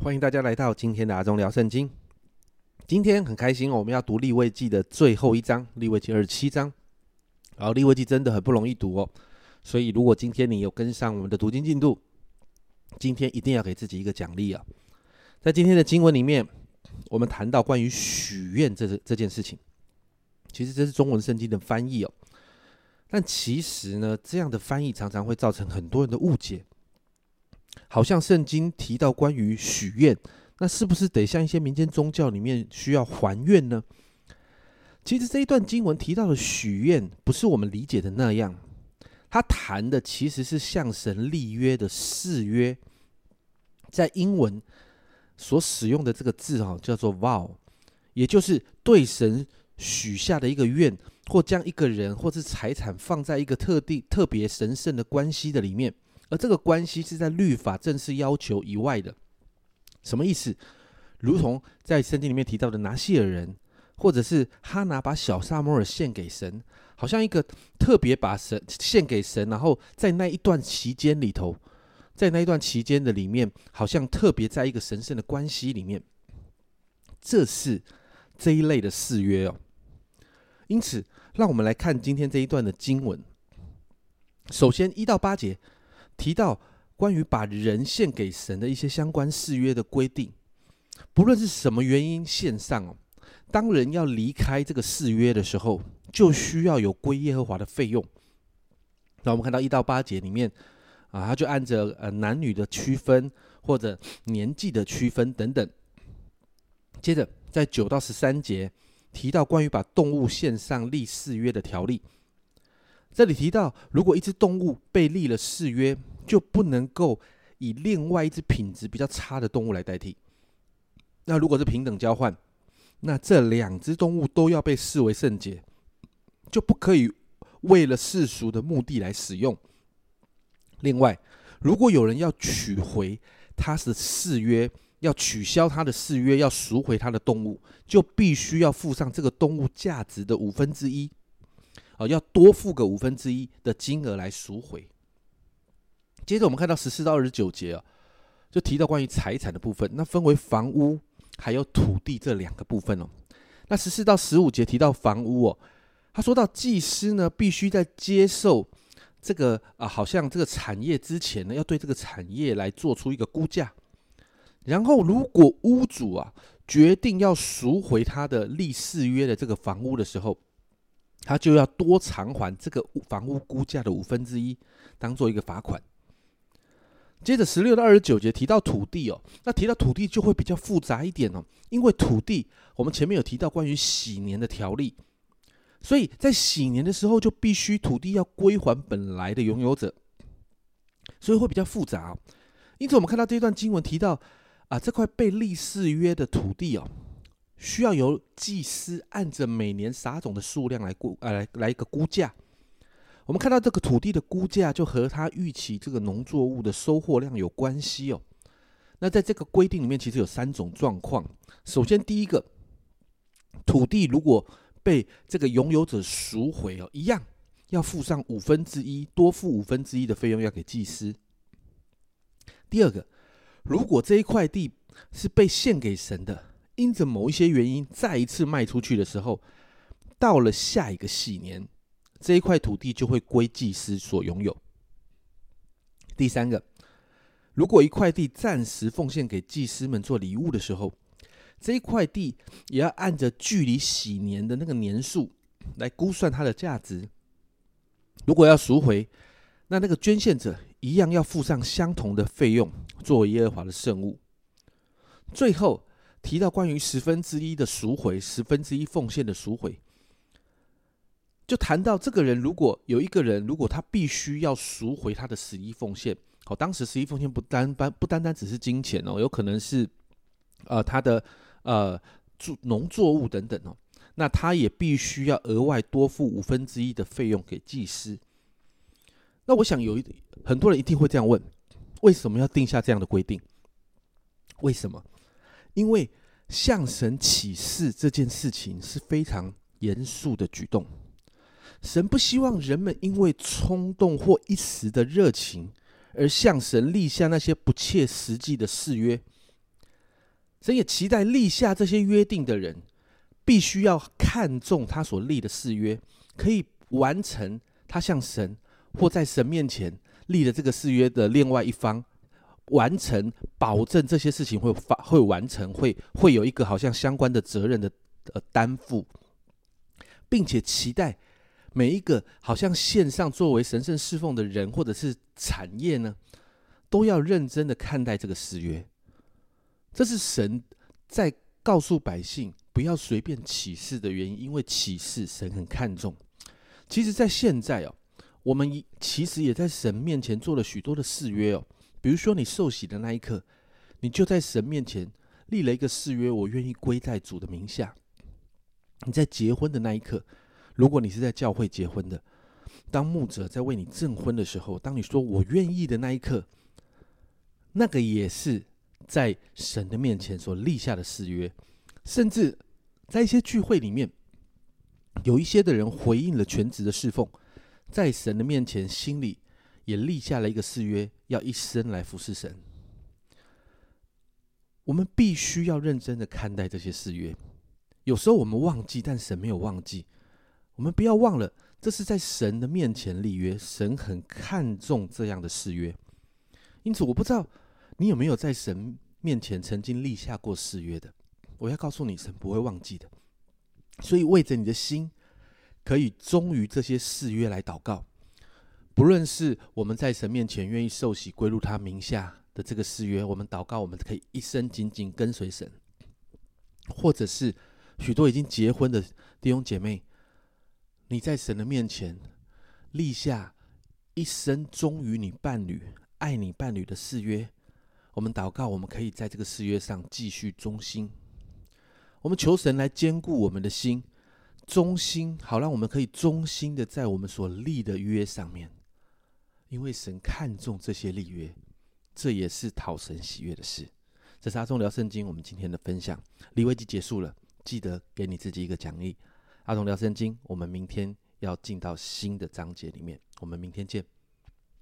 欢迎大家来到今天的阿忠聊圣经。今天很开心，我们要读立位记的最后一章，立位记二十七章。然后立位记真的很不容易读哦，所以如果今天你有跟上我们的读经进度，今天一定要给自己一个奖励啊！在今天的经文里面，我们谈到关于许愿这这件事情，其实这是中文圣经的翻译哦。但其实呢，这样的翻译常常会造成很多人的误解。好像圣经提到关于许愿，那是不是得像一些民间宗教里面需要还愿呢？其实这一段经文提到的许愿，不是我们理解的那样。他谈的其实是向神立约的誓约，在英文所使用的这个字哈，叫做 vow，也就是对神许下的一个愿，或将一个人或是财产放在一个特定、特别神圣的关系的里面。而这个关系是在律法正式要求以外的，什么意思？如同在圣经里面提到的拿西尔人，或者是哈拿把小萨摩尔献给神，好像一个特别把神献给神，然后在那一段期间里头，在那一段期间的里面，好像特别在一个神圣的关系里面，这是这一类的誓约哦。因此，让我们来看今天这一段的经文。首先一到八节。提到关于把人献给神的一些相关誓约的规定，不论是什么原因献上，当人要离开这个誓约的时候，就需要有归耶和华的费用。那我们看到一到八节里面啊，他就按着呃男女的区分或者年纪的区分等等。接着在九到十三节提到关于把动物献上立誓约的条例。这里提到，如果一只动物被立了誓约，就不能够以另外一只品质比较差的动物来代替。那如果是平等交换，那这两只动物都要被视为圣洁，就不可以为了世俗的目的来使用。另外，如果有人要取回他的誓约，要取消他的誓约，要赎回他的动物，就必须要付上这个动物价值的五分之一。哦，要多付个五分之一的金额来赎回。接着我们看到十四到二十九节啊，就提到关于财产的部分，那分为房屋还有土地这两个部分哦。那十四到十五节提到房屋哦，他说到祭司呢，必须在接受这个啊，好像这个产业之前呢，要对这个产业来做出一个估价。然后如果屋主啊决定要赎回他的立誓约的这个房屋的时候，他就要多偿还这个房屋估价的五分之一，当做一个罚款。接着十六到二十九节提到土地哦，那提到土地就会比较复杂一点哦，因为土地我们前面有提到关于喜年的条例，所以在喜年的时候就必须土地要归还本来的拥有者，所以会比较复杂。因此我们看到这段经文提到啊，这块被立誓约的土地哦。需要由祭司按着每年撒种的数量来估，呃，来来一个估价。我们看到这个土地的估价，就和他预期这个农作物的收获量有关系哦。那在这个规定里面，其实有三种状况。首先，第一个，土地如果被这个拥有者赎回哦，一样要付上五分之一，多付五分之一的费用要给祭司。第二个，如果这一块地是被献给神的。因着某一些原因，再一次卖出去的时候，到了下一个喜年，这一块土地就会归祭司所拥有。第三个，如果一块地暂时奉献给祭司们做礼物的时候，这一块地也要按着距离喜年的那个年数来估算它的价值。如果要赎回，那那个捐献者一样要付上相同的费用，作为耶和华的圣物。最后。提到关于十分之一的赎回，十分之一奉献的赎回，就谈到这个人，如果有一个人，如果他必须要赎回他的十一奉献，哦，当时十一奉献不单单不单单只是金钱哦，有可能是呃他的呃作农作物等等哦，那他也必须要额外多付五分之一的费用给祭司。那我想有一很多人一定会这样问：为什么要定下这样的规定？为什么？因为向神起誓这件事情是非常严肃的举动，神不希望人们因为冲动或一时的热情而向神立下那些不切实际的誓约。神也期待立下这些约定的人，必须要看重他所立的誓约，可以完成他向神或在神面前立的这个誓约的另外一方完成，保证这些事情会发会完成，会会有一个好像相关的责任的呃担负，并且期待每一个好像线上作为神圣侍奉的人或者是产业呢，都要认真的看待这个誓约。这是神在告诉百姓不要随便起誓的原因，因为起誓神很看重。其实，在现在哦，我们其实也在神面前做了许多的誓约哦。比如说，你受洗的那一刻，你就在神面前立了一个誓约，我愿意归在主的名下。你在结婚的那一刻，如果你是在教会结婚的，当牧者在为你证婚的时候，当你说我愿意的那一刻，那个也是。在神的面前所立下的誓约，甚至在一些聚会里面，有一些的人回应了全职的侍奉，在神的面前心里也立下了一个誓约，要一生来服侍神。我们必须要认真的看待这些誓约。有时候我们忘记，但神没有忘记。我们不要忘了，这是在神的面前立约，神很看重这样的誓约。因此，我不知道。你有没有在神面前曾经立下过誓约的？我要告诉你，神不会忘记的。所以为着你的心，可以忠于这些誓约来祷告。不论是我们在神面前愿意受洗归入他名下的这个誓约，我们祷告，我们可以一生紧紧跟随神；或者是许多已经结婚的弟兄姐妹，你在神的面前立下一生忠于你伴侣、爱你伴侣的誓约。我们祷告，我们可以在这个誓约上继续忠心。我们求神来兼顾我们的心，忠心，好让我们可以忠心的在我们所立的约上面。因为神看重这些立约，这也是讨神喜悦的事。这是阿忠聊圣经，我们今天的分享，离危机结束了，记得给你自己一个奖励。阿忠聊圣经，我们明天要进到新的章节里面，我们明天见。